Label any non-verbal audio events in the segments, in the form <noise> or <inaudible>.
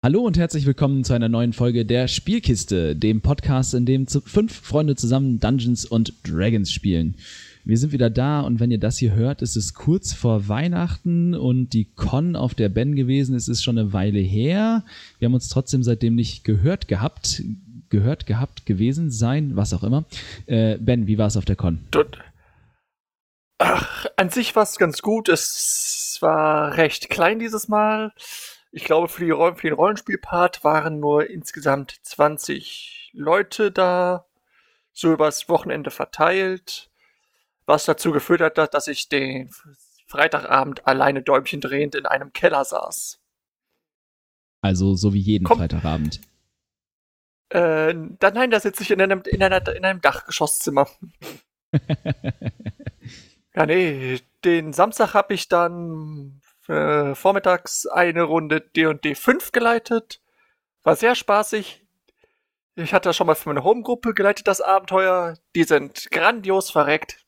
Hallo und herzlich willkommen zu einer neuen Folge der Spielkiste, dem Podcast, in dem fünf Freunde zusammen Dungeons und Dragons spielen. Wir sind wieder da und wenn ihr das hier hört, ist es kurz vor Weihnachten und die Con auf der Ben gewesen. Es ist schon eine Weile her. Wir haben uns trotzdem seitdem nicht gehört gehabt, gehört gehabt gewesen sein, was auch immer. Äh, ben, wie war es auf der Con? Ach, an sich war es ganz gut. Es war recht klein dieses Mal. Ich glaube, für, die, für den Rollenspielpart waren nur insgesamt 20 Leute da, so übers Wochenende verteilt, was dazu geführt hat, dass ich den Freitagabend alleine Däumchen drehend in einem Keller saß. Also so wie jeden Komm. Freitagabend. Äh, da, nein, da sitze ich in einem, in, einer, in einem Dachgeschosszimmer. <laughs> ja, nee, den Samstag habe ich dann äh, vormittags eine Runde D&D 5 geleitet. War sehr spaßig. Ich hatte das schon mal für meine Homegruppe geleitet, das Abenteuer. Die sind grandios verreckt.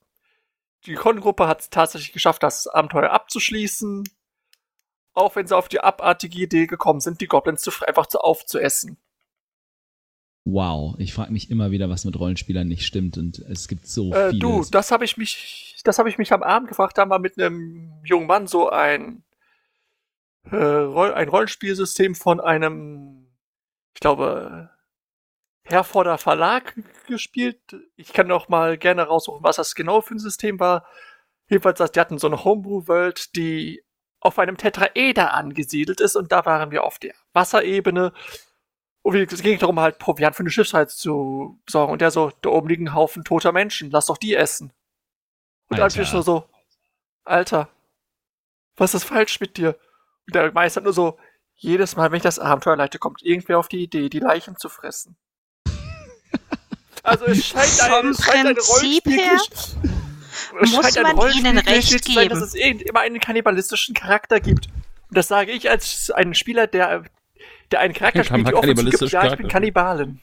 Die Con-Gruppe hat es tatsächlich geschafft, das Abenteuer abzuschließen. Auch wenn sie auf die abartige Idee gekommen sind, die Goblins zu, einfach zu aufzuessen. Wow, ich frage mich immer wieder, was mit Rollenspielern nicht stimmt und es gibt so äh, vieles. Du, das habe ich mich, das habe ich mich am Abend gefragt. Da haben wir mit einem jungen Mann so ein äh, ein Rollenspielsystem von einem, ich glaube, Herforder Verlag gespielt. Ich kann noch mal gerne raussuchen, was das genau für ein System war. Jedenfalls, die hatten so eine Homebrew-Welt, die auf einem Tetraeder angesiedelt ist und da waren wir auf der Wasserebene. Und es ging darum, halt Proviant für eine Schiffsreise zu sorgen. Und der so, da oben liegen Haufen toter Menschen, lass doch die essen. Und Alter. dann bin ich so, Alter, was ist falsch mit dir? Der Meister nur so, jedes Mal, wenn ich das Abenteuer leite, kommt irgendwer auf die Idee, die Leichen zu fressen. <laughs> also es scheint ein, es scheint Prinzip ein her es muss scheint man ihnen recht geben. Sein, dass es immer einen kannibalistischen Charakter gibt. Und das sage ich als ein Spieler, der, der einen Charakter spielt, die offensiv gibt, ja, ich bin Kannibalen.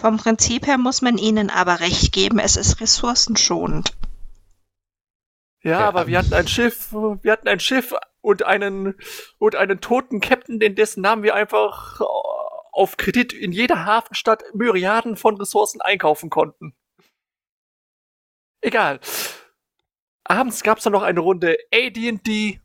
Vom Prinzip her muss man ihnen aber recht geben, es ist ressourcenschonend. Ja, ja, aber wir hatten ein Schiff, wir hatten ein Schiff und einen und einen toten Captain, in dessen Namen wir einfach auf Kredit in jeder Hafenstadt Myriaden von Ressourcen einkaufen konnten. Egal. Abends gab's dann noch eine Runde AD&D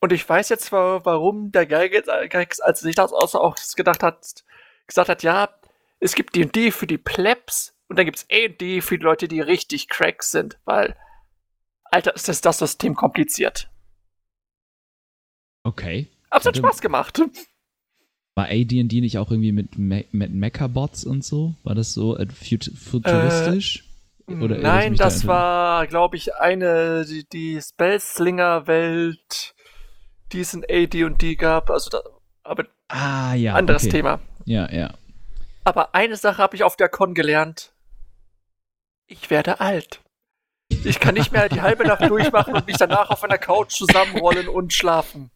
und ich weiß jetzt warum der Geigex, als er sich das auch gedacht hat, gesagt hat, ja, es gibt D&D für die Plebs und dann gibt's A&D für die Leute, die richtig Cracks sind, weil Alter, ist das, das System kompliziert. Okay. Hab's hat Spaß gemacht. War AD&D nicht auch irgendwie mit, Me mit Mecha-Bots und so? War das so äh, futuristisch? Äh, Oder nein, das da war, glaube ich, eine, die, die Spellslinger-Welt, die es in AD&D gab. Also da, aber ah, ja, anderes okay. Thema. Ja, ja. Aber eine Sache habe ich auf der Con gelernt. Ich werde alt. Ich kann nicht mehr die halbe Nacht durchmachen und mich danach auf einer Couch zusammenrollen und schlafen.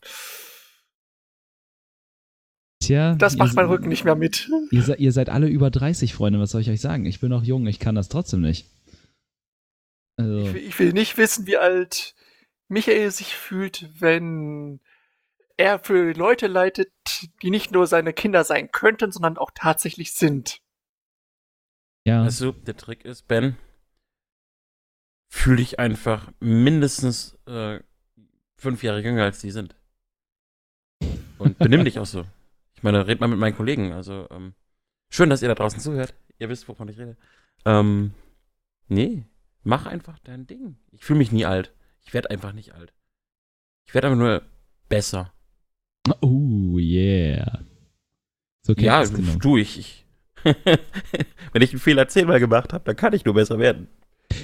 Tja, das macht mein Rücken nicht mehr mit. Ihr, ihr, seid alle über 30, Freunde, was soll ich euch sagen? Ich bin noch jung, ich kann das trotzdem nicht. Also. Ich, will, ich will nicht wissen, wie alt Michael sich fühlt, wenn er für Leute leitet, die nicht nur seine Kinder sein könnten, sondern auch tatsächlich sind. Ja. Also, der Trick ist, Ben, fühle dich einfach mindestens äh, fünf Jahre jünger als die sind. Und benimm dich auch so. Ich meine, red mal mit meinen Kollegen. Also, ähm, schön, dass ihr da draußen zuhört. Ihr wisst, wovon ich rede. Ähm, nee, mach einfach dein Ding. Ich fühle mich nie alt. Ich werde einfach nicht alt. Ich werde einfach nur besser. Oh, yeah. So ja, du, ich, ich <laughs> wenn ich einen Fehler zehnmal gemacht habe, dann kann ich nur besser werden.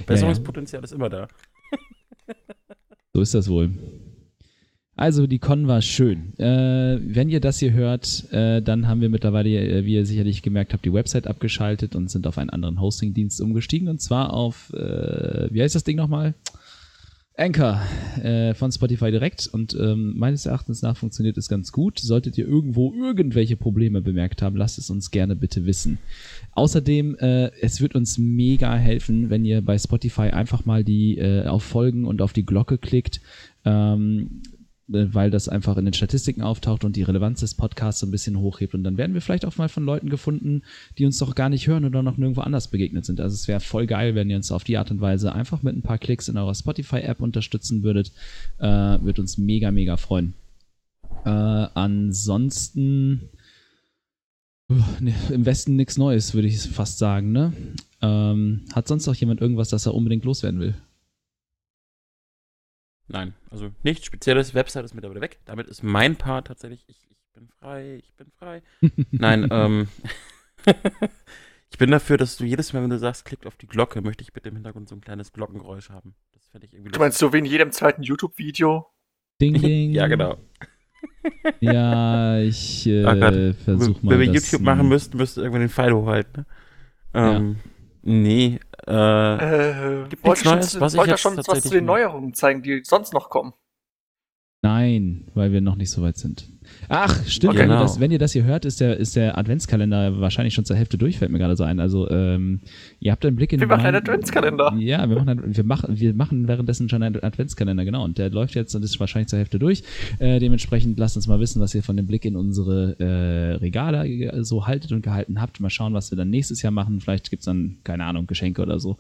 Besserungspotenzial ist immer da. so ist das wohl. Also die Con war schön. Äh, wenn ihr das hier hört, äh, dann haben wir mittlerweile, äh, wie ihr sicherlich gemerkt habt, die Website abgeschaltet und sind auf einen anderen Hosting-Dienst umgestiegen und zwar auf, äh, wie heißt das Ding nochmal? Anchor äh, von Spotify direkt und ähm, meines Erachtens nach funktioniert es ganz gut. Solltet ihr irgendwo irgendwelche Probleme bemerkt haben, lasst es uns gerne bitte wissen. Außerdem, äh, es wird uns mega helfen, wenn ihr bei Spotify einfach mal die äh, auf Folgen und auf die Glocke klickt. Ähm, äh, weil das einfach in den Statistiken auftaucht und die Relevanz des Podcasts so ein bisschen hochhebt. Und dann werden wir vielleicht auch mal von Leuten gefunden, die uns doch gar nicht hören oder noch nirgendwo anders begegnet sind. Also es wäre voll geil, wenn ihr uns auf die Art und Weise einfach mit ein paar Klicks in eurer Spotify-App unterstützen würdet. Äh, wird uns mega, mega freuen. Äh, ansonsten ne, im Westen nichts Neues, würde ich fast sagen, ne? Ähm, hat sonst noch jemand irgendwas, das er unbedingt loswerden will? Nein, also nichts Spezielles. Website ist mittlerweile weg. Damit ist mein Part tatsächlich, ich, ich bin frei, ich bin frei. <laughs> Nein, ähm, <laughs> ich bin dafür, dass du jedes Mal, wenn du sagst, klickt auf die Glocke, möchte ich bitte im Hintergrund so ein kleines Glockengeräusch haben. Das fände ich irgendwie. Du meinst so wie in jedem zweiten YouTube-Video? Ding, <laughs> ding. ja, genau. ja, ich äh, versuche mal. Wenn wir YouTube machen müssten, müsste irgendwann den Pfeil hochhalten. Ne? Ähm, ja. Nee, äh, äh gibt nichts Neues, was ich jetzt schon was zu den Neuerungen zeigen, die sonst noch kommen. Nein, weil wir noch nicht so weit sind. Ach, stimmt. Okay, genau. wenn, ihr das, wenn, ihr das, hier hört, ist der, ist der Adventskalender wahrscheinlich schon zur Hälfte durch, fällt mir gerade so ein. Also, ähm, ihr habt einen Blick in Wir machen einen Adventskalender. Ja, wir machen, wir, machen, wir machen währenddessen schon einen Adventskalender, genau. Und der läuft jetzt und ist wahrscheinlich zur Hälfte durch. Äh, dementsprechend lasst uns mal wissen, was ihr von dem Blick in unsere äh, Regale so haltet und gehalten habt. Mal schauen, was wir dann nächstes Jahr machen. Vielleicht gibt's dann, keine Ahnung, Geschenke oder so.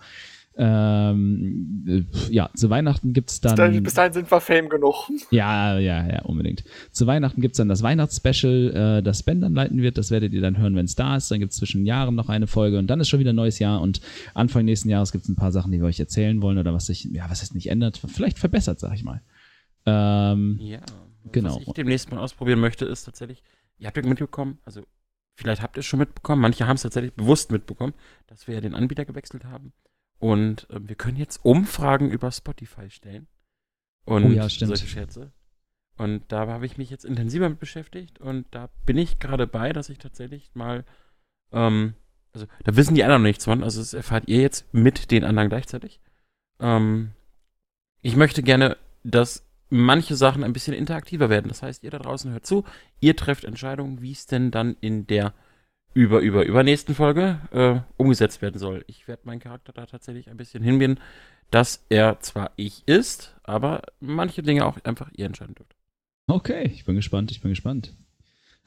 Ähm, ja, zu Weihnachten gibt's dann. Bis dahin, sind wir Fame genug. Ja, ja, ja, unbedingt. Zu Weihnachten gibt's dann das Weihnachtsspecial, äh, das Ben dann leiten wird. Das werdet ihr dann hören, wenn es da ist. Dann gibt's zwischen Jahren noch eine Folge und dann ist schon wieder ein neues Jahr und Anfang nächsten Jahres gibt's ein paar Sachen, die wir euch erzählen wollen oder was sich, ja, was es nicht ändert, vielleicht verbessert, sag ich mal. Ähm, ja, genau. Was ich demnächst mal ausprobieren möchte, ist tatsächlich, ihr habt ja mitbekommen, also vielleicht habt ihr es schon mitbekommen, manche haben es tatsächlich bewusst mitbekommen, dass wir ja den Anbieter gewechselt haben. Und äh, wir können jetzt Umfragen über Spotify stellen. Und oh ja, solche Scherze. Und da habe ich mich jetzt intensiver mit beschäftigt und da bin ich gerade bei, dass ich tatsächlich mal, ähm, also da wissen die anderen noch nichts von, also das erfahrt ihr jetzt mit den anderen gleichzeitig. Ähm, ich möchte gerne, dass manche Sachen ein bisschen interaktiver werden. Das heißt, ihr da draußen hört zu, ihr trefft Entscheidungen, wie es denn dann in der über, über, übernächsten Folge äh, umgesetzt werden soll. Ich werde meinen Charakter da tatsächlich ein bisschen hinbinden, dass er zwar ich ist, aber manche Dinge auch einfach ihr entscheiden dürft. Okay, ich bin gespannt, ich bin gespannt.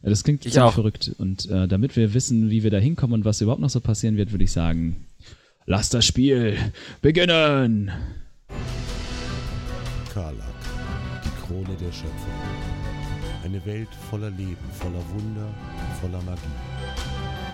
Das klingt ziemlich verrückt. Und äh, damit wir wissen, wie wir da hinkommen und was überhaupt noch so passieren wird, würde ich sagen, lass das Spiel beginnen! Karlak, die Krone der Schöpfung. Eine Welt voller Leben, voller Wunder, voller Magie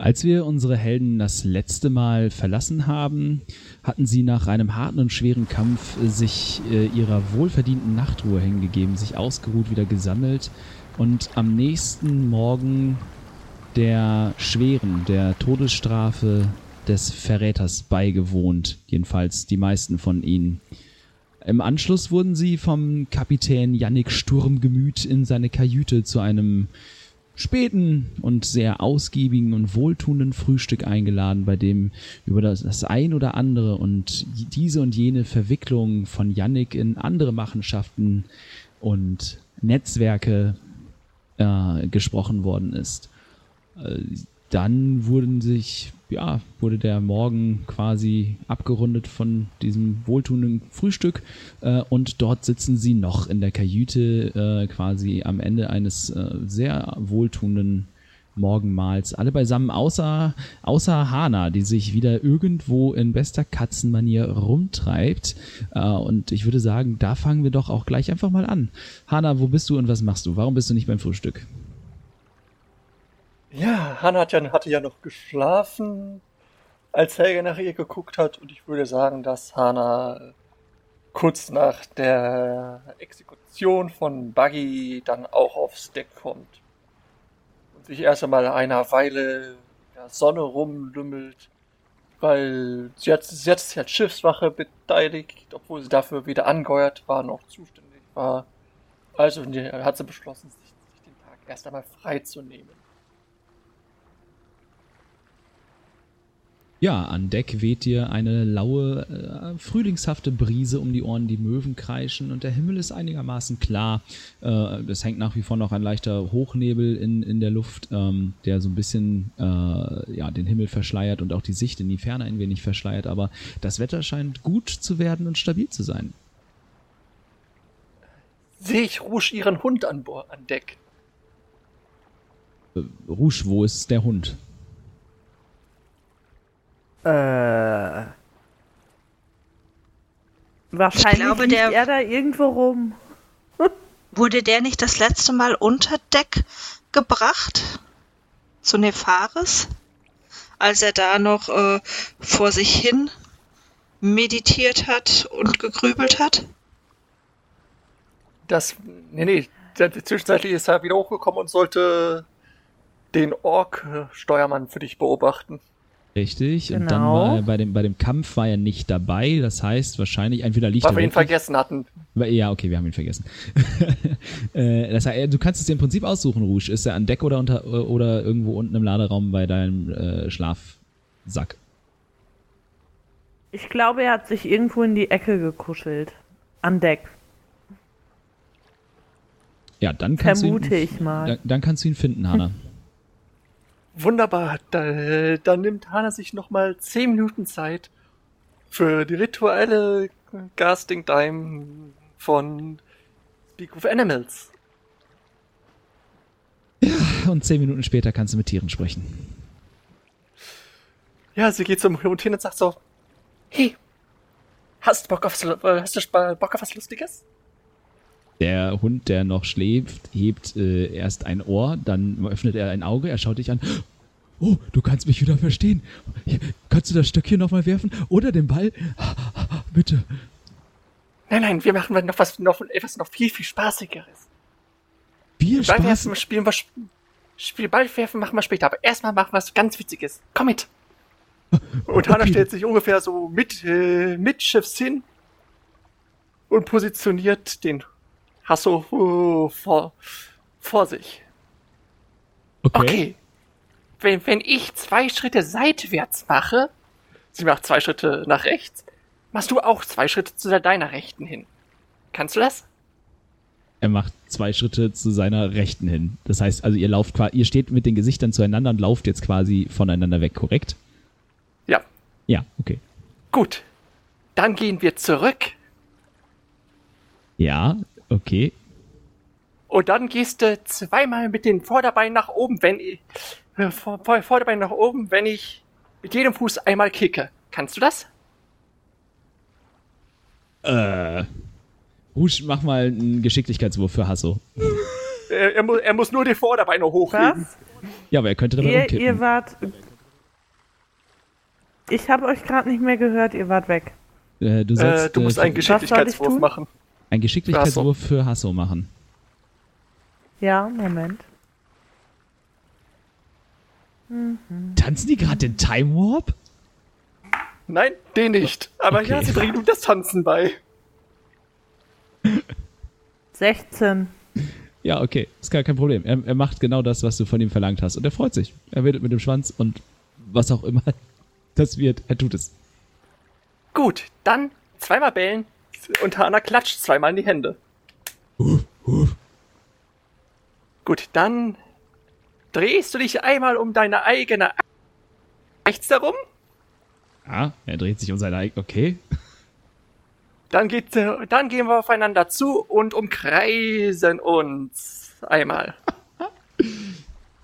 Als wir unsere Helden das letzte Mal verlassen haben, hatten sie nach einem harten und schweren Kampf sich äh, ihrer wohlverdienten Nachtruhe hingegeben, sich ausgeruht, wieder gesammelt und am nächsten Morgen der schweren, der Todesstrafe des Verräters beigewohnt, jedenfalls die meisten von ihnen. Im Anschluss wurden sie vom Kapitän Yannick Sturmgemüt in seine Kajüte zu einem späten und sehr ausgiebigen und wohltuenden Frühstück eingeladen, bei dem über das, das ein oder andere und diese und jene Verwicklung von Yannick in andere Machenschaften und Netzwerke äh, gesprochen worden ist. Dann wurden sich ja, wurde der Morgen quasi abgerundet von diesem wohltuenden Frühstück äh, und dort sitzen sie noch in der Kajüte äh, quasi am Ende eines äh, sehr wohltuenden Morgenmahls. Alle beisammen, außer, außer Hana, die sich wieder irgendwo in bester Katzenmanier rumtreibt. Äh, und ich würde sagen, da fangen wir doch auch gleich einfach mal an. Hana, wo bist du und was machst du? Warum bist du nicht beim Frühstück? Ja, Hannah hat ja, hatte ja noch geschlafen, als Helge nach ihr geguckt hat. Und ich würde sagen, dass Hannah kurz nach der Exekution von Buggy dann auch aufs Deck kommt. Und sich erst einmal einer Weile in der Sonne rumlümmelt. Weil sie hat, sie hat als Schiffswache beteiligt, obwohl sie dafür weder angeheuert war noch zuständig war. Also hat sie beschlossen, sich, sich den Tag erst einmal freizunehmen. Ja, an Deck weht dir eine laue, äh, frühlingshafte Brise um die Ohren, die Möwen kreischen und der Himmel ist einigermaßen klar. Äh, es hängt nach wie vor noch ein leichter Hochnebel in, in der Luft, ähm, der so ein bisschen äh, ja, den Himmel verschleiert und auch die Sicht in die Ferne ein wenig verschleiert, aber das Wetter scheint gut zu werden und stabil zu sein. Sehe ich Rouge ihren Hund an, an Deck? Äh, Rouge, wo ist der Hund? Äh. Wahrscheinlich ich glaube, der er da irgendwo rum. <laughs> Wurde der nicht das letzte Mal unter Deck gebracht? Zu Nefaris? Als er da noch äh, vor sich hin meditiert hat und gegrübelt hat? Das. Nee, nee. Zwischenzeitlich ist er wieder hochgekommen und sollte den Ork-Steuermann für dich beobachten. Richtig, genau. und dann genau. war er bei dem, bei dem Kampf war er nicht dabei. Das heißt, wahrscheinlich entweder liegt Weil er. Weil wir ihn vergessen hatten. Ja, okay, wir haben ihn vergessen. <laughs> Äh, das heißt, du kannst es dir im Prinzip aussuchen, Rouge. Ist er an Deck oder, unter, oder irgendwo unten im Laderaum bei deinem äh, Schlafsack? Ich glaube, er hat sich irgendwo in die Ecke gekuschelt. An Deck. Ja, dann kannst Vermute du ihn, ich mal. Dann, dann kannst du ihn finden, Hanna. Wunderbar, da, dann nimmt Hana sich nochmal 10 Minuten Zeit für die rituelle Casting Time von Speak of Animals. Ja, und 10 Minuten später kannst du mit Tieren sprechen. Ja, sie geht zum Hund hin und sagt so, hey, hast du Bock auf, hast du Bock auf was Lustiges? Der Hund, der noch schläft, hebt äh, erst ein Ohr, dann öffnet er ein Auge, er schaut dich an. Oh, du kannst mich wieder verstehen. Hier, kannst du das Stöckchen nochmal werfen? Oder den Ball? <laughs> Bitte. Nein, nein, wir machen noch was, noch etwas noch viel, viel spaßigeres. Viel Spaß? Ballwerfen spielen wir, Spiel Ballwerfen machen wir später, aber erstmal machen wir was ganz Witziges. Komm mit. <laughs> Und Hannah okay. stellt sich ungefähr so mit, äh, mit Schiffs hin und positioniert den Hasso uh, vor, vor sich. Okay. okay. Wenn, wenn ich zwei Schritte seitwärts mache, sie macht zwei Schritte nach rechts, machst du auch zwei Schritte zu deiner Rechten hin. Kannst du das? Er macht zwei Schritte zu seiner Rechten hin. Das heißt, also ihr lauft quasi, ihr steht mit den Gesichtern zueinander und lauft jetzt quasi voneinander weg, korrekt? Ja. Ja, okay. Gut. Dann gehen wir zurück. Ja, Okay. Und dann gehst du zweimal mit den Vorderbeinen nach oben, wenn äh, Vorderbein nach oben, wenn ich mit jedem Fuß einmal kicke. Kannst du das? Äh. Husch, mach mal einen Geschicklichkeitswurf für Hasso. <laughs> er, er, muss, er muss nur die Vorderbeine hochheben. Was? Ja, aber er könnte dabei ihr, umkippen. Ihr wart. Ich habe euch gerade nicht mehr gehört, ihr wart weg. Äh, du, sollst, äh, du musst einen Geschicklichkeitswurf machen. Ein Geschicklichkeitswurf für Hasso machen. Ja, Moment. Tanzen die gerade den Time Warp? Nein, den nicht. Aber okay. ja, sie bringen ihm das Tanzen bei. 16. Ja, okay, ist gar kein Problem. Er, er, macht genau das, was du von ihm verlangt hast. Und er freut sich. Er wedelt mit dem Schwanz und was auch immer <laughs> das wird, er tut es. Gut, dann zweimal bellen, und Hana klatscht zweimal in die Hände. Uh, uh. Gut, dann drehst du dich einmal um deine eigene rechts darum. Ja, er dreht sich um seine eigene. Okay. Dann, geht, dann gehen wir aufeinander zu und umkreisen uns einmal.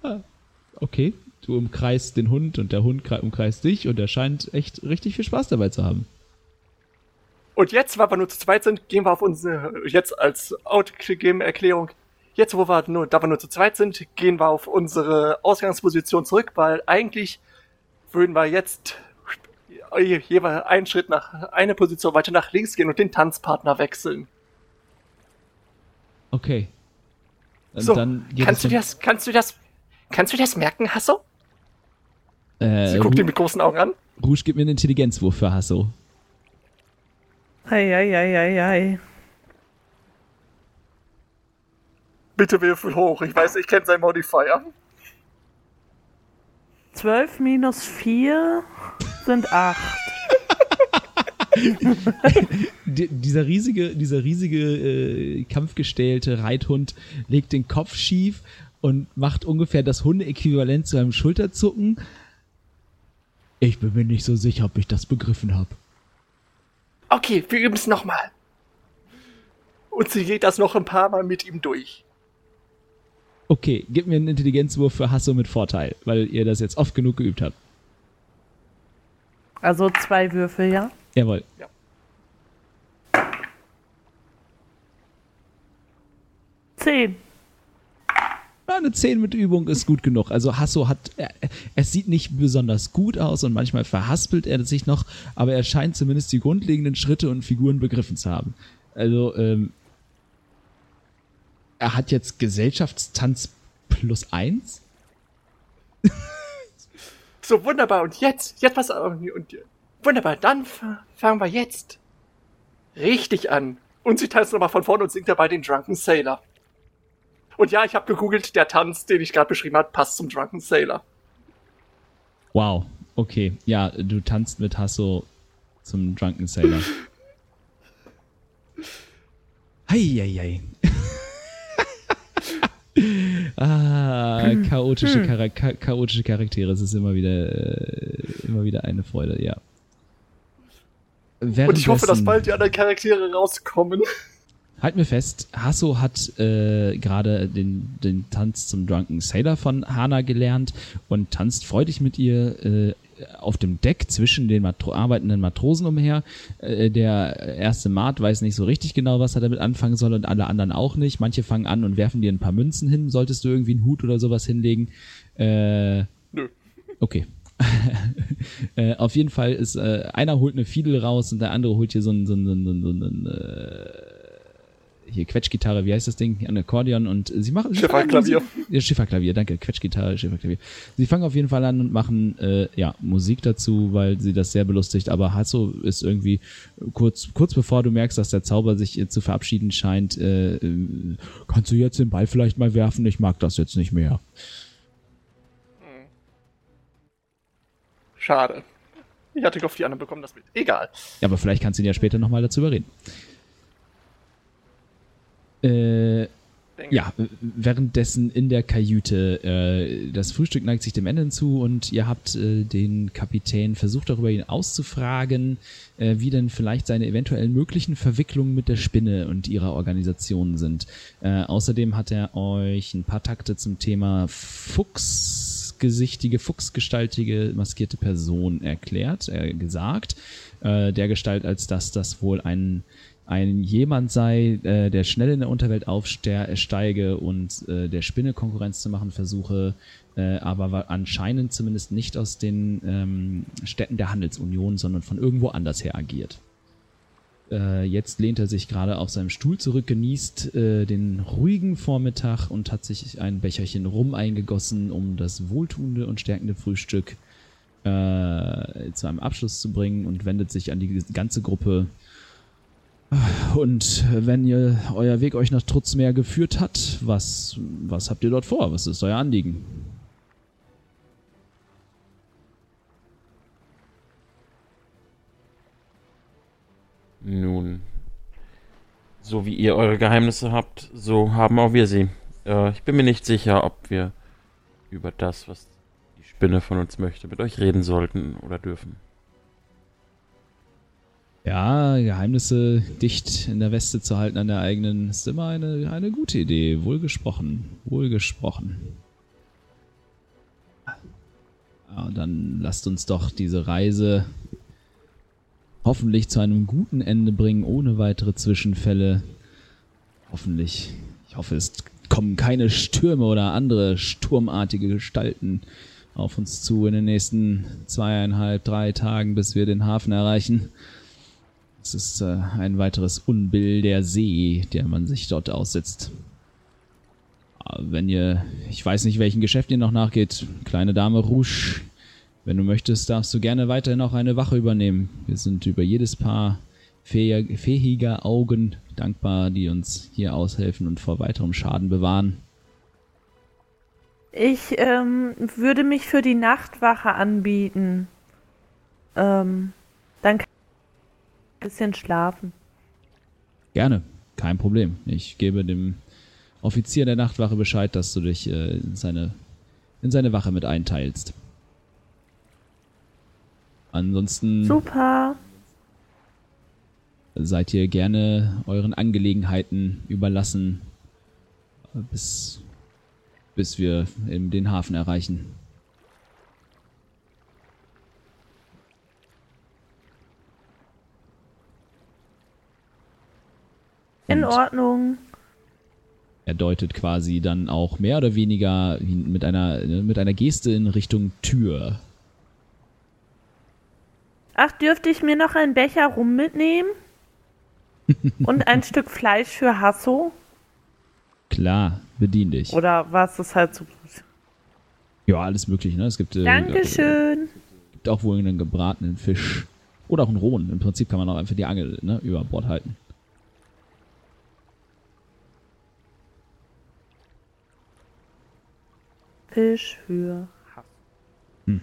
<laughs> okay, du umkreist den Hund und der Hund umkreist dich und er scheint echt richtig viel Spaß dabei zu haben. Und jetzt, weil wir nur zu zweit sind, gehen wir auf unsere, jetzt als Outgame-Erklärung, jetzt wo wir nur, da wir nur zu zweit sind, gehen wir auf unsere Ausgangsposition zurück, weil eigentlich würden wir jetzt jeweils einen Schritt nach, eine Position weiter nach links gehen und den Tanzpartner wechseln. Okay. Und so, kannst du das, kannst du das, kannst du das merken, Hasso? Äh, Sie guckt ihn mit großen Augen an. Rouge, gib mir einen Intelligenzwurf für Hasso. Eieieiei. Bitte würfel hoch. Ich weiß, ich kenne seinen Modifier. 12 minus 4. sind acht. <laughs> dieser riesige, dieser riesige äh, kampfgestellte Reithund legt den Kopf schief und macht ungefähr das Hundeäquivalent zu einem Schulterzucken. Ich bin mir nicht so sicher, ob ich das begriffen habe. Okay, wir üben es nochmal. Und sie geht das noch ein paar Mal mit ihm durch. Okay, gib mir einen Intelligenzwurf für Hasso mit Vorteil, weil ihr das jetzt oft genug geübt habt. Also zwei Würfel, ja? Jawohl. Ja. Zehn. Ja, eine 10 mit Übung ist gut genug. Also Hasso hat, er, es sieht nicht besonders gut aus und manchmal verhaspelt er sich noch, aber er scheint zumindest die grundlegenden Schritte und Figuren begriffen zu haben. Also, ähm, er hat jetzt Gesellschaftstanz plus eins. so wunderbar. Und jetzt, jetzt was und wunderbar. Dann fangen wir jetzt richtig an. Und sie tanzt nochmal von vorne und singt dabei den Drunken Sailor. Und ja, ich habe gegoogelt, der Tanz, den ich gerade beschrieben habe, passt zum Drunken Sailor. Wow, okay. Ja, du tanzt mit Hasso zum Drunken Sailor. <laughs> Heieiei. Ah, chaotische, hm. Chara chaotische Charaktere. Es ist immer wieder, äh, immer wieder eine Freude, ja. Und ich hoffe, dass bald die anderen Charaktere rauskommen. Halt mir fest, Hasso hat äh, gerade den, den Tanz zum Drunken Sailor von Hana gelernt und tanzt freudig mit ihr äh, auf dem Deck zwischen den Matro arbeitenden Matrosen umher. Äh, der erste Mart weiß nicht so richtig genau, was er damit anfangen soll und alle anderen auch nicht. Manche fangen an und werfen dir ein paar Münzen hin. Solltest du irgendwie einen Hut oder sowas hinlegen? Äh, Nö. Okay. <laughs> äh, auf jeden Fall ist äh, einer holt eine Fiedel raus und der andere holt hier so ein, so ein, so ein, so ein, so ein äh, hier Quetschgitarre, wie heißt das Ding? Ein Akkordeon und sie machen. Schifferklavier. Ja, Schifferklavier, danke. Quetschgitarre, Schifferklavier. Sie fangen auf jeden Fall an und machen äh, ja Musik dazu, weil sie das sehr belustigt. Aber Hasso ist irgendwie kurz, kurz bevor du merkst, dass der Zauber sich äh, zu verabschieden scheint, äh, äh, kannst du jetzt den Ball vielleicht mal werfen? Ich mag das jetzt nicht mehr. Schade. Ich hatte gehofft, die anderen bekommen das mit. Egal. Ja, aber vielleicht kannst du ihn ja später nochmal dazu überreden. Äh, ja, währenddessen in der Kajüte. Äh, das Frühstück neigt sich dem Ende hinzu und ihr habt äh, den Kapitän versucht, darüber ihn auszufragen, äh, wie denn vielleicht seine eventuellen möglichen Verwicklungen mit der Spinne und ihrer Organisation sind. Äh, außerdem hat er euch ein paar Takte zum Thema fuchsgesichtige, fuchsgestaltige, maskierte Person erklärt, äh, gesagt. Äh, der Gestalt, als dass das wohl ein ein jemand sei, äh, der schnell in der Unterwelt aufsteige und äh, der Spinne Konkurrenz zu machen versuche, äh, aber anscheinend zumindest nicht aus den ähm, Städten der Handelsunion, sondern von irgendwo anders her agiert. Äh, jetzt lehnt er sich gerade auf seinem Stuhl zurück, genießt äh, den ruhigen Vormittag und hat sich ein Becherchen Rum eingegossen, um das wohltuende und stärkende Frühstück äh, zu einem Abschluss zu bringen und wendet sich an die ganze Gruppe und wenn ihr euer Weg euch nach Trutzmeer geführt hat, was, was habt ihr dort vor? Was ist euer Anliegen? Nun, so wie ihr eure Geheimnisse habt, so haben auch wir sie. Äh, ich bin mir nicht sicher, ob wir über das, was die Spinne von uns möchte, mit euch reden sollten oder dürfen. Ja, Geheimnisse dicht in der Weste zu halten an der eigenen ist immer eine, eine gute Idee. Wohlgesprochen. Wohlgesprochen. Ja, dann lasst uns doch diese Reise hoffentlich zu einem guten Ende bringen, ohne weitere Zwischenfälle. Hoffentlich. Ich hoffe, es kommen keine Stürme oder andere sturmartige Gestalten auf uns zu in den nächsten zweieinhalb, drei Tagen, bis wir den Hafen erreichen. Es ist äh, ein weiteres Unbill der See, der man sich dort aussetzt. wenn ihr, ich weiß nicht, welchen Geschäft ihr noch nachgeht, kleine Dame Rouge, wenn du möchtest, darfst du gerne weiterhin auch eine Wache übernehmen. Wir sind über jedes Paar fähiger Augen dankbar, die uns hier aushelfen und vor weiterem Schaden bewahren. Ich ähm, würde mich für die Nachtwache anbieten. ähm, dann kann bisschen schlafen. Gerne, kein Problem. Ich gebe dem Offizier der Nachtwache Bescheid, dass du dich äh, in, seine, in seine Wache mit einteilst. Ansonsten Super. seid ihr gerne euren Angelegenheiten überlassen, bis, bis wir eben den Hafen erreichen. In Ordnung. Er deutet quasi dann auch mehr oder weniger mit einer, mit einer Geste in Richtung Tür. Ach, dürfte ich mir noch einen Becher rum mitnehmen? <laughs> Und ein Stück Fleisch für Hasso? Klar, bedien dich. Oder war es das halt so? Ja, alles mögliche. Ne? Es gibt, äh, Dankeschön. gibt auch wohl einen gebratenen Fisch. Oder auch einen rohen. Im Prinzip kann man auch einfach die Angel ne, über Bord halten. Fisch für Hasso. Hm.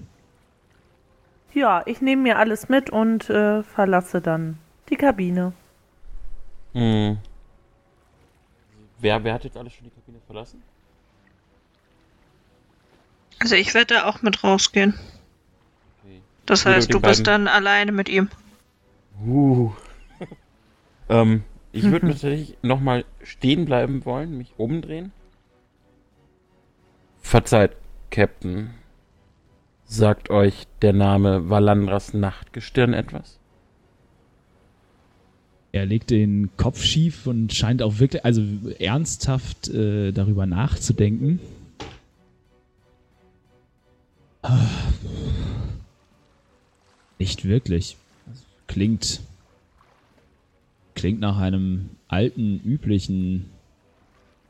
Ja, ich nehme mir alles mit und äh, verlasse dann die Kabine. Hm. Wer, wer hat jetzt alles schon die Kabine verlassen? Also ich werde da auch mit rausgehen. Okay. Das heißt, du bist beiden- dann alleine mit ihm. Uh. <laughs> ähm, ich <laughs> würde natürlich nochmal stehen bleiben wollen, mich umdrehen. Verzeiht, Captain. Sagt euch der Name Valandras Nachtgestirn etwas? Er legt den Kopf schief und scheint auch wirklich, also ernsthaft äh, darüber nachzudenken. Ah. Nicht wirklich. Klingt. Klingt nach einem alten, üblichen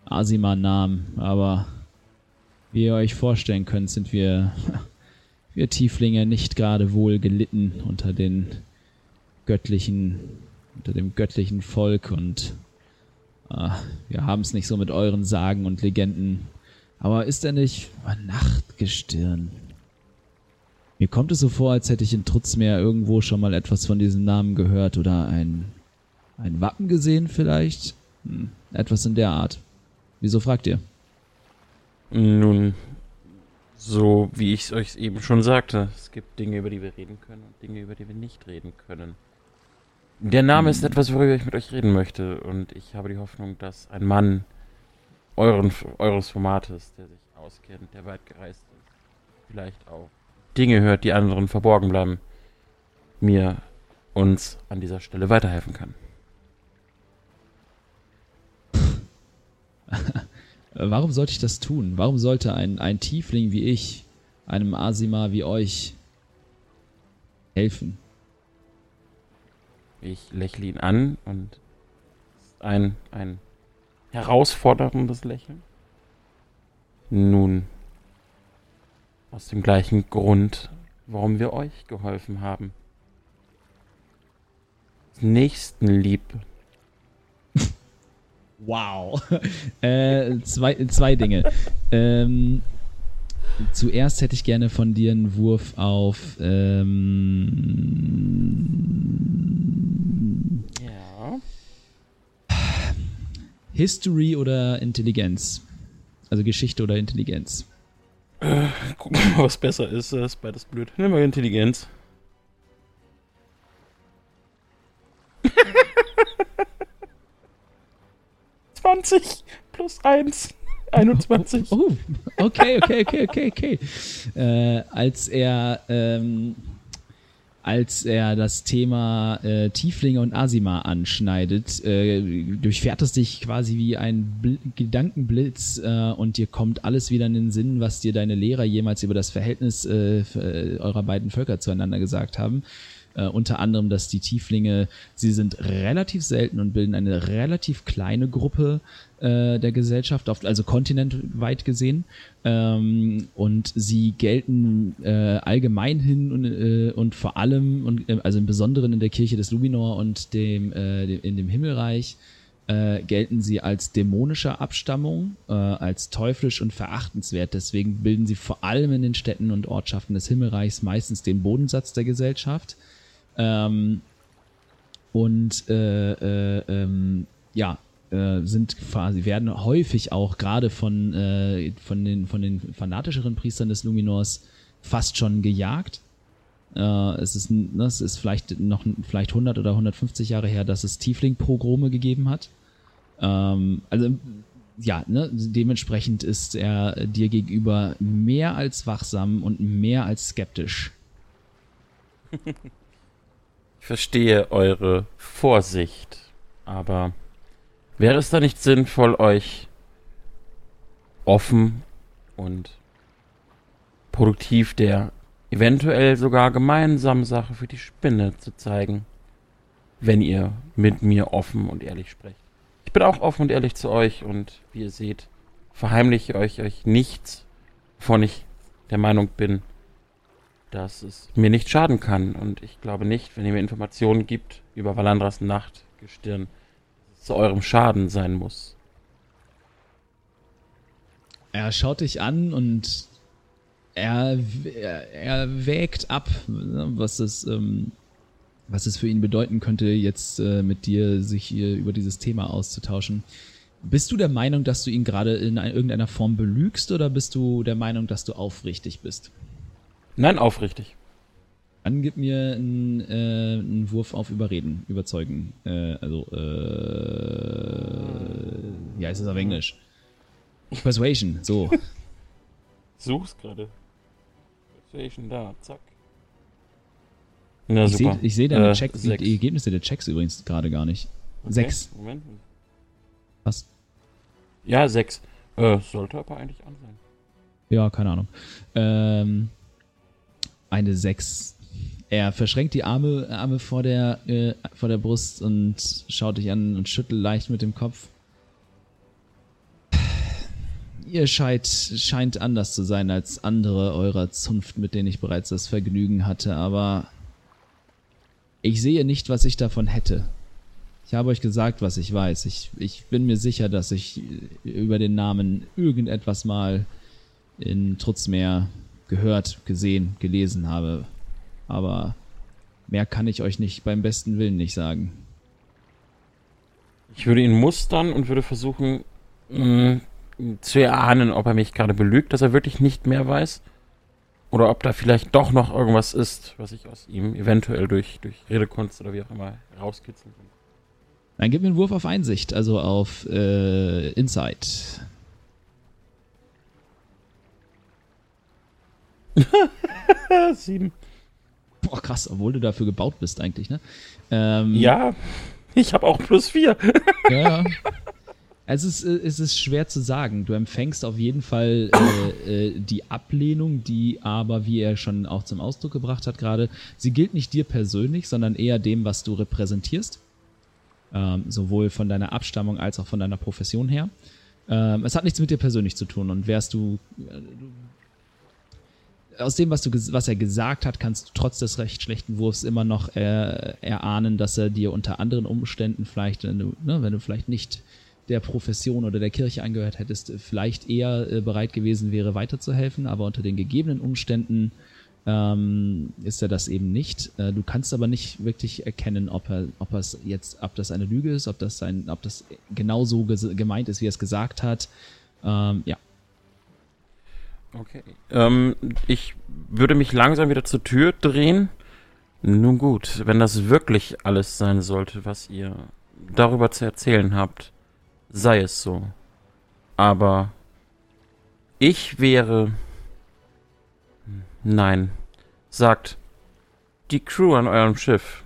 Asima-Namen, aber wie ihr euch vorstellen könnt, sind wir, <laughs> wir Tieflinge nicht gerade wohl gelitten unter den göttlichen unter dem göttlichen Volk und äh, wir haben es nicht so mit euren Sagen und Legenden. Aber ist er nicht Nachtgestirn? Mir kommt es so vor, als hätte ich in Trutzmeer irgendwo schon mal etwas von diesem Namen gehört oder ein, ein Wappen gesehen vielleicht. Hm, etwas in der Art. Wieso fragt ihr? Nun, so wie ich es euch eben schon sagte, es gibt Dinge, über die wir reden können und Dinge, über die wir nicht reden können. Der Name ist etwas, worüber ich mit euch reden möchte und ich habe die Hoffnung, dass ein Mann euren, eures Formates, der sich auskennt, der weit gereist ist, vielleicht auch Dinge hört, die anderen verborgen bleiben, mir uns an dieser Stelle weiterhelfen kann. <laughs> Äh, Warum sollte ich das tun? Warum sollte ein, ein Tiefling wie ich einem Asima wie euch helfen? Ich lächle ihn an und ein, ein herausforderndes Lächeln. Nun, aus dem gleichen Grund, warum wir euch geholfen haben. Nächstenliebe. Wow. <laughs> äh, zwei, zwei Dinge. ähm, zuerst hätte ich gerne von dir einen Wurf auf ähm, Ja. History oder Intelligenz. Also Geschichte oder Intelligenz. Gucken wir mal, was besser ist. Das ist beides blöd. Nehmen wir Intelligenz. Zwanzig plus eins. <laughs> 21. Oh, okay, okay, okay, okay, okay. Äh, als er ähm, als er das Thema äh, Tieflinge und Asima anschneidet, äh, durchfährt es dich quasi wie ein Bl Gedankenblitz äh, und dir kommt alles wieder in den Sinn, was dir deine Lehrer jemals über das Verhältnis äh, äh, eurer beiden Völker zueinander gesagt haben. Äh, unter anderem, dass die Tieflinge, sie sind relativ selten und bilden eine relativ kleine Gruppe äh, der Gesellschaft, auf, also kontinentweit gesehen. Ähm, und sie gelten äh, allgemein hin und, äh, und vor allem, und, äh, also im Besonderen in der Kirche des Luminor und dem, äh, in dem Himmelreich, äh, gelten sie als dämonischer Abstammung, äh, als teuflisch und verachtenswert. Deswegen bilden sie vor allem in den Städten und Ortschaften des Himmelreichs meistens den Bodensatz der Gesellschaft. Ähm, und äh, äh, ähm, ja, äh, sind quasi, werden häufig auch gerade von, äh, von, den, von den fanatischeren Priestern des Luminors fast schon gejagt. Äh, es, ist, ne, es ist vielleicht noch vielleicht 100 oder 150 Jahre her, dass es Tiefling-Pogrome gegeben hat. Ähm, also ja, ne, dementsprechend ist er dir gegenüber mehr als wachsam und mehr als skeptisch. <laughs> Ich verstehe eure Vorsicht, aber wäre es da nicht sinnvoll, euch offen und produktiv der eventuell sogar gemeinsamen Sache für die Spinne zu zeigen, wenn ihr mit mir offen und ehrlich sprecht. Ich bin auch offen und ehrlich zu euch und wie ihr seht, verheimliche ich euch nichts, wovon ich der Meinung bin, dass es mir nicht schaden kann. Und ich glaube nicht, wenn ihr mir Informationen gibt über Valandras Nachtgestirn, dass es zu eurem Schaden sein muss. Er schaut dich an und er, er, er wägt ab, ne, was es, ähm, was es für ihn bedeuten könnte, jetzt äh, mit dir sich hier über dieses Thema auszutauschen. Bist du der Meinung, dass du ihn gerade in irgendeiner Form belügst oder bist du der Meinung, dass du aufrichtig bist? Nein, aufrichtig. Dann gib mir einen, äh, einen Wurf auf Überreden, Überzeugen. Äh, also, äh, ja, ist es auf Englisch. Persuasion, so. <laughs> Such's gerade. Persuasion, da, zack. Ja, ich sehe seh deine äh, Checks, die, die, Ergebnisse der Checks übrigens gerade gar nicht. Okay, sechs. Moment. Was? Ja, sechs. Äh, sollte aber eigentlich an sein. Ja, keine Ahnung. Ähm, eine 6. Er verschränkt die Arme, Arme vor, der, äh, vor der Brust und schaut dich an und schüttelt leicht mit dem Kopf. Ihr scheint, scheint anders zu sein als andere eurer Zunft, mit denen ich bereits das Vergnügen hatte, aber ich sehe nicht, was ich davon hätte. Ich habe euch gesagt, was ich weiß. Ich, ich bin mir sicher, dass ich über den Namen irgendetwas mal in Trutzmeer gehört, gesehen, gelesen habe. Aber mehr kann ich euch nicht beim besten Willen nicht sagen. Ich würde ihn mustern und würde versuchen mh, mm, zu erahnen, ob er mich gerade belügt, dass er wirklich nicht mehr weiß. Oder ob da vielleicht doch noch irgendwas ist, was ich aus ihm eventuell durch, durch Redekunst oder wie auch immer rauskitzeln kann. Dann gib mir einen Wurf auf Einsicht, also auf äh, Insight. <laughs> Sieben. Boah, krass, obwohl du dafür gebaut bist eigentlich, ne? Ähm, ja, ich habe auch plus vier. <laughs> ja. Es ist, äh, es ist schwer zu sagen. Du empfängst auf jeden Fall äh, äh, die Ablehnung, die aber, wie er schon auch zum Ausdruck gebracht hat gerade, sie gilt nicht dir persönlich, sondern eher dem, was du repräsentierst. Ähm, sowohl von deiner Abstammung als auch von deiner Profession her. Ähm, es hat nichts mit dir persönlich zu tun und wärst du, äh, aus dem, was, du, was er gesagt hat, kannst du trotz des recht schlechten Wurfs immer noch äh, erahnen, dass er dir unter anderen Umständen vielleicht, wenn du, ne, wenn du vielleicht nicht der Profession oder der Kirche angehört hättest, vielleicht eher äh, bereit gewesen wäre, weiterzuhelfen, aber unter den gegebenen Umständen ähm, ist er das eben nicht. Äh, du kannst aber nicht wirklich erkennen, ob er, ob es jetzt, ob das eine Lüge ist, ob das ein, ob das genauso gemeint ist, wie er es gesagt hat. Ähm, ja, Okay. Ähm, ich würde mich langsam wieder zur Tür drehen. Nun gut, wenn das wirklich alles sein sollte, was ihr darüber zu erzählen habt, sei es so. Aber ich wäre. Nein. Sagt, die Crew an eurem Schiff.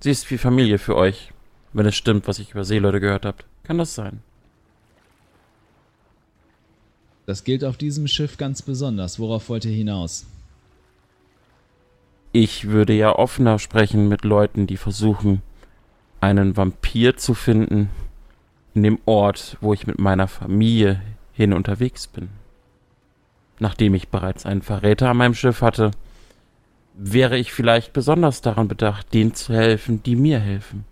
Sie ist wie Familie für euch, wenn es stimmt, was ich über Seeleute gehört habt. Kann das sein? Das gilt auf diesem Schiff ganz besonders. Worauf wollt ihr hinaus? Ich würde ja offener sprechen mit Leuten, die versuchen, einen Vampir zu finden in dem Ort, wo ich mit meiner Familie hin unterwegs bin. Nachdem ich bereits einen Verräter an meinem Schiff hatte, wäre ich vielleicht besonders daran bedacht, denen zu helfen, die mir helfen.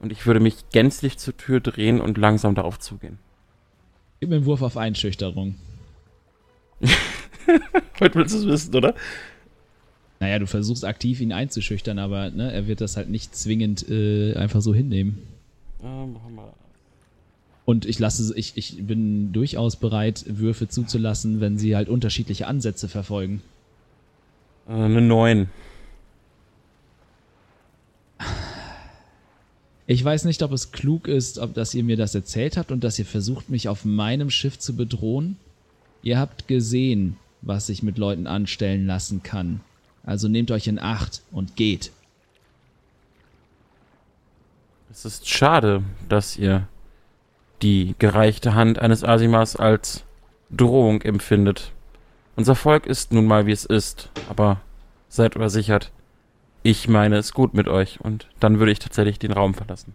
Und ich würde mich gänzlich zur Tür drehen und langsam darauf zugehen. Gib mir einen Wurf auf Einschüchterung. <laughs> Heute willst du es wissen, oder? Naja, du versuchst aktiv ihn einzuschüchtern, aber ne, er wird das halt nicht zwingend äh, einfach so hinnehmen. Ähm, und ich lasse, ich, ich bin durchaus bereit, Würfe zuzulassen, wenn sie halt unterschiedliche Ansätze verfolgen. Äh, eine 9. Ich weiß nicht, ob es klug ist, ob dass ihr mir das erzählt habt und dass ihr versucht, mich auf meinem Schiff zu bedrohen. Ihr habt gesehen, was sich mit Leuten anstellen lassen kann. Also nehmt euch in Acht und geht. Es ist schade, dass ihr die gereichte Hand eines Asimas als Drohung empfindet. Unser Volk ist nun mal wie es ist, aber seid übersichert. Ich meine es gut mit euch und dann würde ich tatsächlich den Raum verlassen.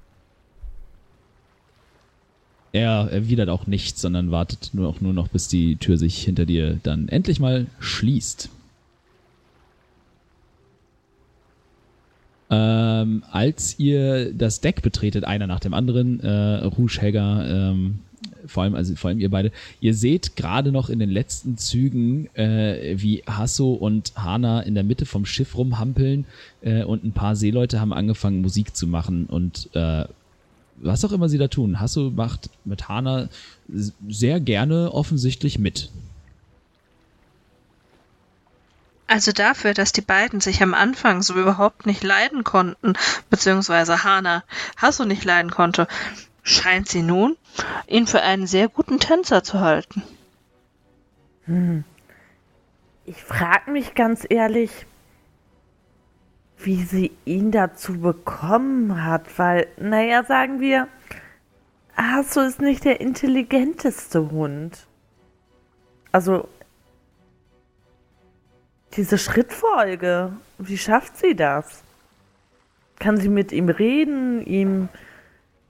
Er erwidert auch nichts, sondern wartet nur, auch nur noch, bis die Tür sich hinter dir dann endlich mal schließt. Ähm, als ihr das Deck betretet, einer nach dem anderen, äh, Rouge, Hegger, ähm, vor allem, also vor allem ihr beide, ihr seht gerade noch in den letzten Zügen, äh, wie Hasso und Hana in der Mitte vom Schiff rumhampeln äh, und ein paar Seeleute haben angefangen, Musik zu machen und äh, was auch immer sie da tun. Hasso macht mit Hana sehr gerne offensichtlich mit. Also dafür, dass die beiden sich am Anfang so überhaupt nicht leiden konnten, beziehungsweise Hana Hasso nicht leiden konnte, scheint sie nun, ihn für einen sehr guten Tänzer zu halten. Hm. Ich frage mich ganz ehrlich, wie sie ihn dazu bekommen hat, weil, naja, sagen wir, Hasso ist nicht der intelligenteste Hund. Also diese Schrittfolge, wie schafft sie das? Kann sie mit ihm reden, ihm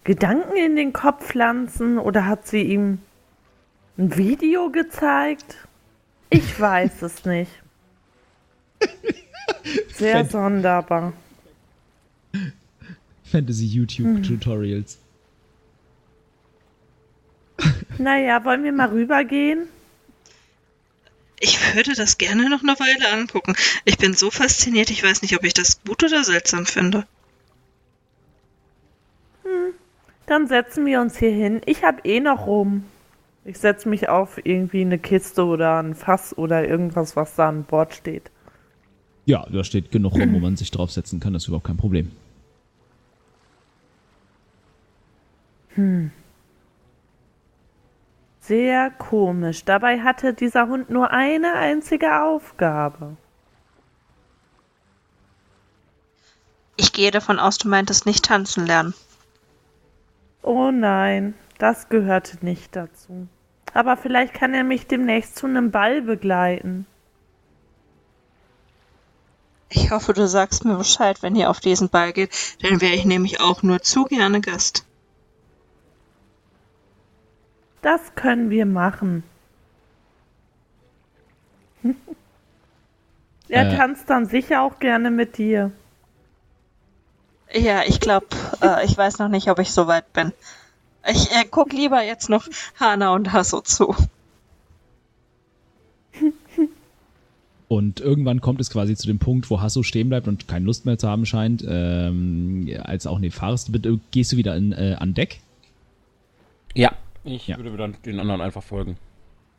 Gedanken in den Kopf pflanzen oder hat sie ihm ein Video gezeigt? Ich weiß es nicht. <laughs> Sehr Fan sonderbar. Fantasy YouTube Tutorials. Naja, wollen wir mal rübergehen? Ich würde das gerne noch eine Weile angucken. Ich bin so fasziniert, ich weiß nicht, ob ich das gut oder seltsam finde. Hm, dann setzen wir uns hier hin. Ich habe eh noch rum. Ich setze mich auf irgendwie eine Kiste oder ein Fass oder irgendwas, was da an Bord steht. Ja, da steht genug rum, wo man sich draufsetzen kann. Das ist überhaupt kein Problem. Hm. Sehr komisch. Dabei hatte dieser Hund nur eine einzige Aufgabe. Ich gehe davon aus, du meintest nicht tanzen lernen. Oh nein, das gehörte nicht dazu. Aber vielleicht kann er mich demnächst zu einem Ball begleiten. Ich hoffe, du sagst mir Bescheid, wenn ihr auf diesen Ball geht, dann wäre ich nämlich auch nur zu gerne Gast. Das können wir machen. <laughs> er äh. tanzt dann sicher auch gerne mit dir. Ja, ich glaube, äh, ich weiß noch nicht, ob ich so weit bin. Ich äh, guck lieber jetzt noch Hana und Hasso zu. Und irgendwann kommt es quasi zu dem Punkt, wo Hasso stehen bleibt und keine Lust mehr zu haben scheint. Ähm, als auch Nefaris, gehst du wieder in, äh, an Deck? Ja, ich ja. würde dann den anderen einfach folgen.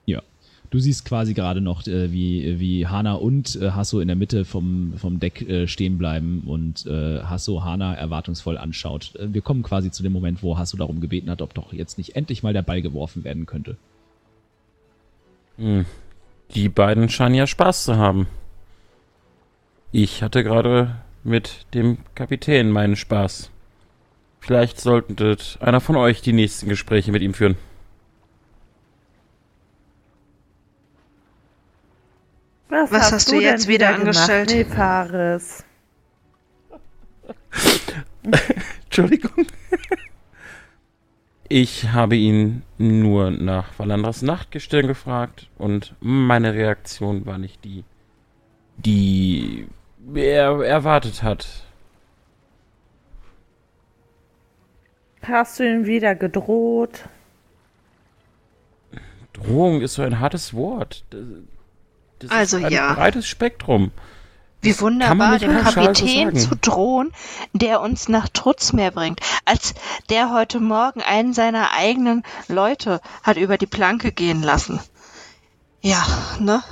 Ja. Du siehst quasi gerade noch, äh, wie, wie Hana und äh, Hasso in der Mitte vom, vom Deck äh, stehen bleiben und äh, Hasso Hana erwartungsvoll anschaut. Äh, wir kommen quasi zu dem Moment, wo Hasso darum gebeten hat, ob doch jetzt nicht endlich mal der Ball geworfen werden könnte. Hm. Die beiden scheinen ja Spaß zu haben. Ich hatte gerade mit dem Kapitän meinen Spaß. Vielleicht sollte einer von euch die nächsten Gespräche mit ihm führen. Was, Was hast, hast, du, du jetzt wieder angestellt? Nee, Fares. <laughs> Entschuldigung. Ich habe ihn nur nach Valandras Nachtgestirn gefragt und meine Reaktion war nicht die, die er erwartet hat. Hast du ihm wieder gedroht? Drohung ist so ein hartes Wort. Das, also ist ein ja. breites Spektrum. Wie wunderbar, dem Kapitän so zu drohen, der uns nach Trutzmeer bringt. Als der heute Morgen einen seiner eigenen Leute hat über die Planke gehen lassen. Ja, ne?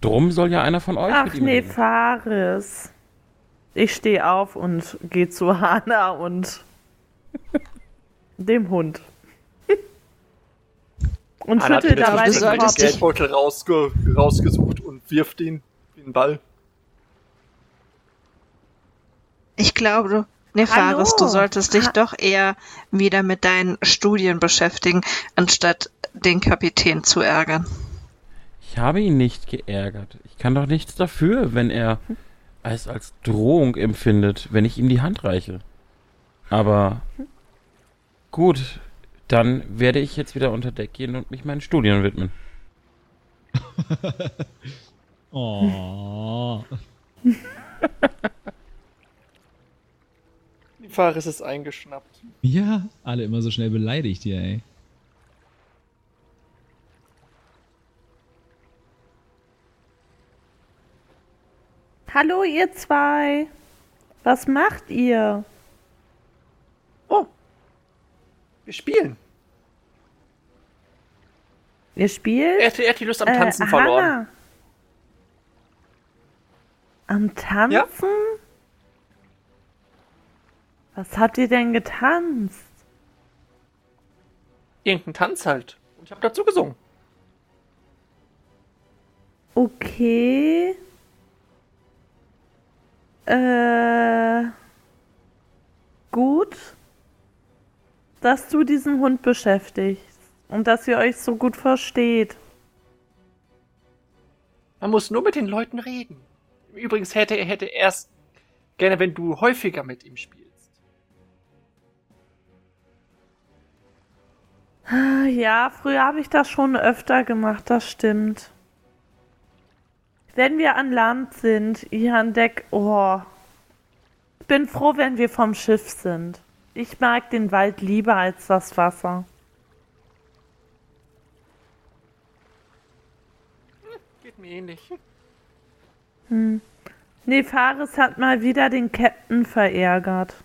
Drum soll ja einer von euch Ach mit ihm nee, reden. Fares. Ich stehe auf und gehe zu Hana und <laughs> dem Hund. Und Anna hat schüttel jetzt dabei du den Kopf. Geldbeutel rausge rausgesucht und wirft ihn wie einen Ball. Ich glaube, du, Nefaris, du solltest dich Ha- doch eher wieder mit deinen Studien beschäftigen, anstatt den Kapitän zu ärgern. Ich habe ihn nicht geärgert. Ich kann doch nichts dafür, wenn er es als Drohung empfindet, wenn ich ihm die Hand reiche. Aber gut, dann werde ich jetzt wieder unter Deck gehen und mich meinen Studien widmen. <laughs> Oh. <laughs> Die Fares ist eingeschnappt. Ja, alle immer so schnell beleidigt hier, ey. Hallo, ihr zwei. Was macht ihr? Oh. Wir spielen. Ihr spielt? Er hat, er hat die Lust am Äh, Tanzen verloren. Hannah. Am Tanzen? Ja. Was habt ihr denn getanzt? Irgendein Tanz halt. Und ich habe dazu gesungen. Okay. Äh. Gut, dass du diesen Hund beschäftigst und dass ihr euch so gut versteht. Man muss nur mit den Leuten reden. Übrigens hätte er hätte erst gerne, wenn du häufiger mit ihm spielst. Ja, früher habe ich das schon öfter gemacht, das stimmt. Wenn wir an Land sind, hier an Deck, oh. Ich bin froh, wenn wir vom Schiff sind. Ich mag den Wald lieber als das Wasser. Geht mir ähnlich. Nefaris hat mal wieder den Captain verärgert.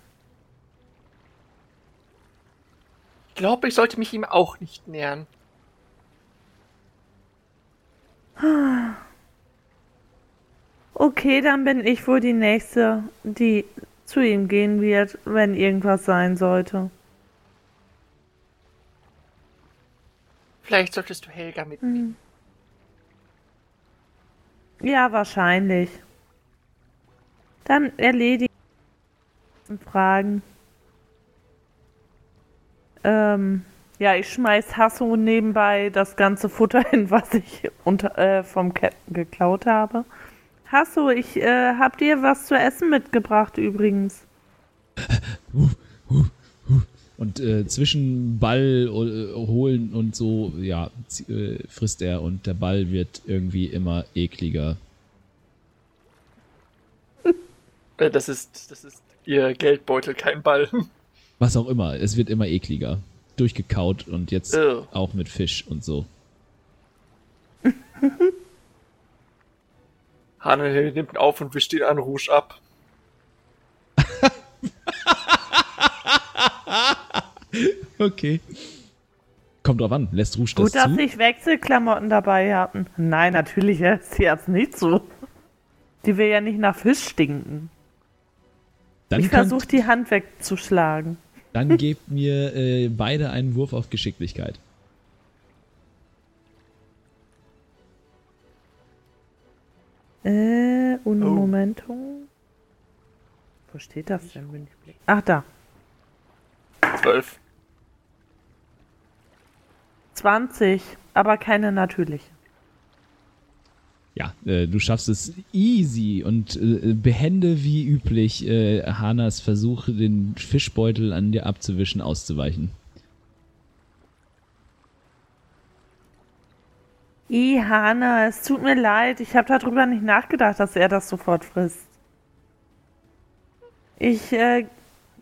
Ich glaube, ich sollte mich ihm auch nicht nähern. Okay, dann bin ich wohl die Nächste, die zu ihm gehen wird, wenn irgendwas sein sollte. Vielleicht solltest du Helga mitnehmen. Ja, wahrscheinlich. Dann erledige Fragen. Ähm, ja, ich schmeiß Hasso nebenbei das ganze Futter hin, <laughs> was ich unter, äh, vom Captain geklaut habe. Hasso, ich äh, hab dir was zu essen mitgebracht übrigens. Und äh, zwischen Ball äh, holen und so, ja, äh, frisst er und der Ball wird irgendwie immer ekliger. <laughs> Äh, Das ist, das ist ihr Geldbeutel, kein Ball. <laughs> Was auch immer, es wird immer ekliger. Durchgekaut und jetzt Ugh. auch mit Fisch und so. <laughs> Hanne nimmt ihn auf und wischt ihn an Rouge ab. <laughs> Okay. Kommt drauf an, lässt Rouge das Gut, dass zu? ich Wechselklamotten dabei hatten. Nein, natürlich ist sie jetzt nicht so. Die will ja nicht nach Fisch stinken. Dann, ich versuche die Hand wegzuschlagen. dann <laughs> gebt mir äh, beide einen Wurf auf Geschicklichkeit. Äh, un Oh. Momento. Wo steht das denn, wenn ich blick? Ach, da. Zwölf. 20, aber keine natürliche. Ja, äh, du schaffst es easy und äh, behende wie üblich äh, Hanas Versuch, den Fischbeutel an dir abzuwischen, auszuweichen. I, Hanna, es tut mir leid. Ich habe darüber nicht nachgedacht, dass er das sofort frisst. Ich äh,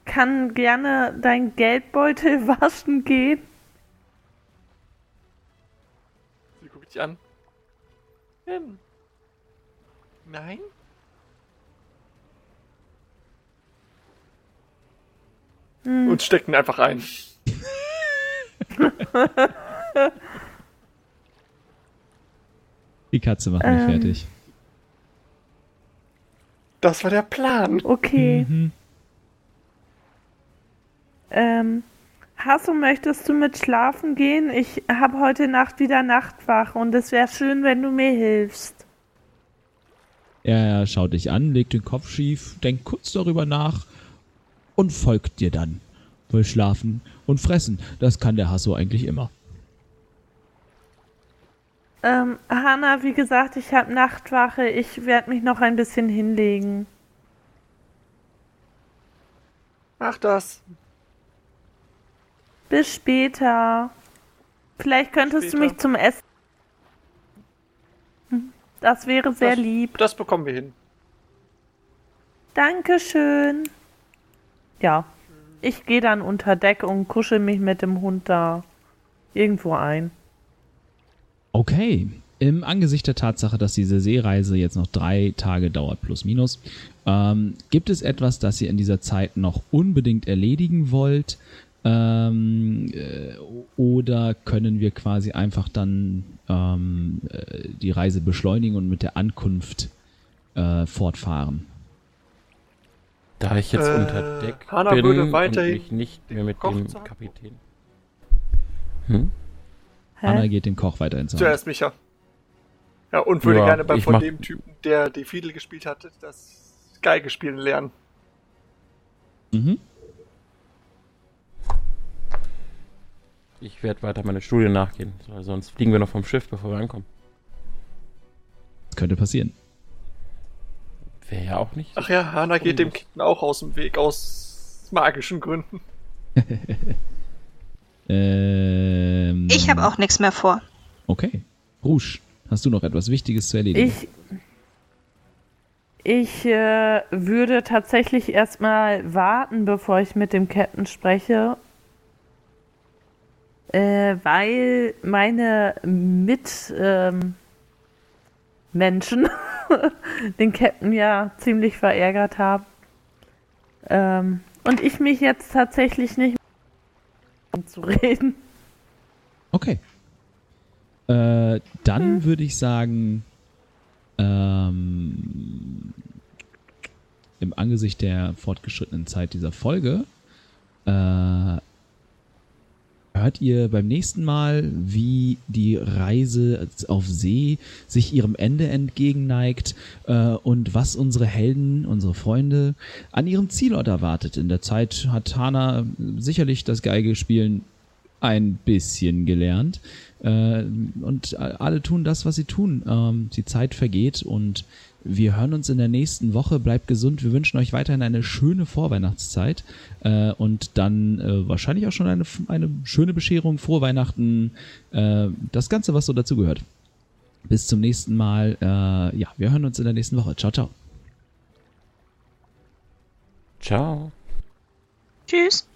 kann gerne dein Geldbeutel <laughs> waschen gehen. Sie guckt dich an. Ähm. Nein? Hm. Und steckt ihn einfach ein. <laughs> <laughs> Die Katze macht mich ähm. fertig. Das war der Plan. Okay. Mhm. Ähm, Hasso, möchtest du mit schlafen gehen? Ich habe heute Nacht wieder Nachtwach und es wäre schön, wenn du mir hilfst. Er schaut dich an, legt den Kopf schief, denkt kurz darüber nach und folgt dir dann. Will schlafen und fressen. Das kann der Hasso eigentlich immer. Ähm, Hanna, wie gesagt, ich habe Nachtwache. Ich werde mich noch ein bisschen hinlegen. Mach das. Bis später. Vielleicht könntest später. du mich zum Essen. Das wäre sehr das, lieb. Das bekommen wir hin. Dankeschön. Ja. Ich gehe dann unter Deck und kuschel mich mit dem Hund da irgendwo ein. Okay. Im Angesicht der Tatsache, dass diese Seereise jetzt noch drei Tage dauert, plus minus, ähm, gibt es etwas, das ihr in dieser Zeit noch unbedingt erledigen wollt? Ähm, äh, oder können wir quasi einfach dann ähm, äh, die Reise beschleunigen und mit der Ankunft äh, fortfahren? Da ich jetzt äh, unter Deck Hanna bin würde weiterhin und mich nicht mehr mit dem? Kapitän. Hm? Hanna geht den Koch weiterhin sagen. Zuerst Micha. Ja, und würde ja, gerne bei von dem Typen, der die Fiedel gespielt hat, das Geige spielen lernen. Mhm. Ich werde weiter meine Studie nachgehen, sonst fliegen wir noch vom Schiff, bevor wir ankommen. Das könnte passieren. Wäre ja auch nicht. Ach ja, Hanna geht dem Kitten auch aus dem Weg, aus magischen Gründen. <laughs> ähm, ich habe auch nichts mehr vor. Okay. Rouge, hast du noch etwas Wichtiges zu erledigen? Ich, ich äh, würde tatsächlich erstmal warten, bevor ich mit dem Captain spreche äh, weil meine Mitmenschen ähm, <laughs> den Captain ja ziemlich verärgert haben. Ähm, und ich mich jetzt tatsächlich nicht zu reden. Okay. Äh, dann hm. würde ich sagen, ähm, im Angesicht der fortgeschrittenen Zeit dieser Folge äh, hört ihr beim nächsten Mal, wie die Reise auf See sich ihrem Ende entgegenneigt äh, und was unsere Helden, unsere Freunde an ihrem Zielort erwartet. In der Zeit hat Hana sicherlich das Geigespielen ein bisschen gelernt. Äh, und alle tun das, was sie tun. Ähm, die Zeit vergeht und wir hören uns in der nächsten Woche. Bleibt gesund. Wir wünschen euch weiterhin eine schöne Vorweihnachtszeit äh, und dann äh, wahrscheinlich auch schon eine, eine schöne Bescherung, frohe Weihnachten, äh, das Ganze, was so dazugehört. Bis zum nächsten Mal. Äh, ja, wir hören uns in der nächsten Woche. Ciao, ciao. Ciao. Tschüss.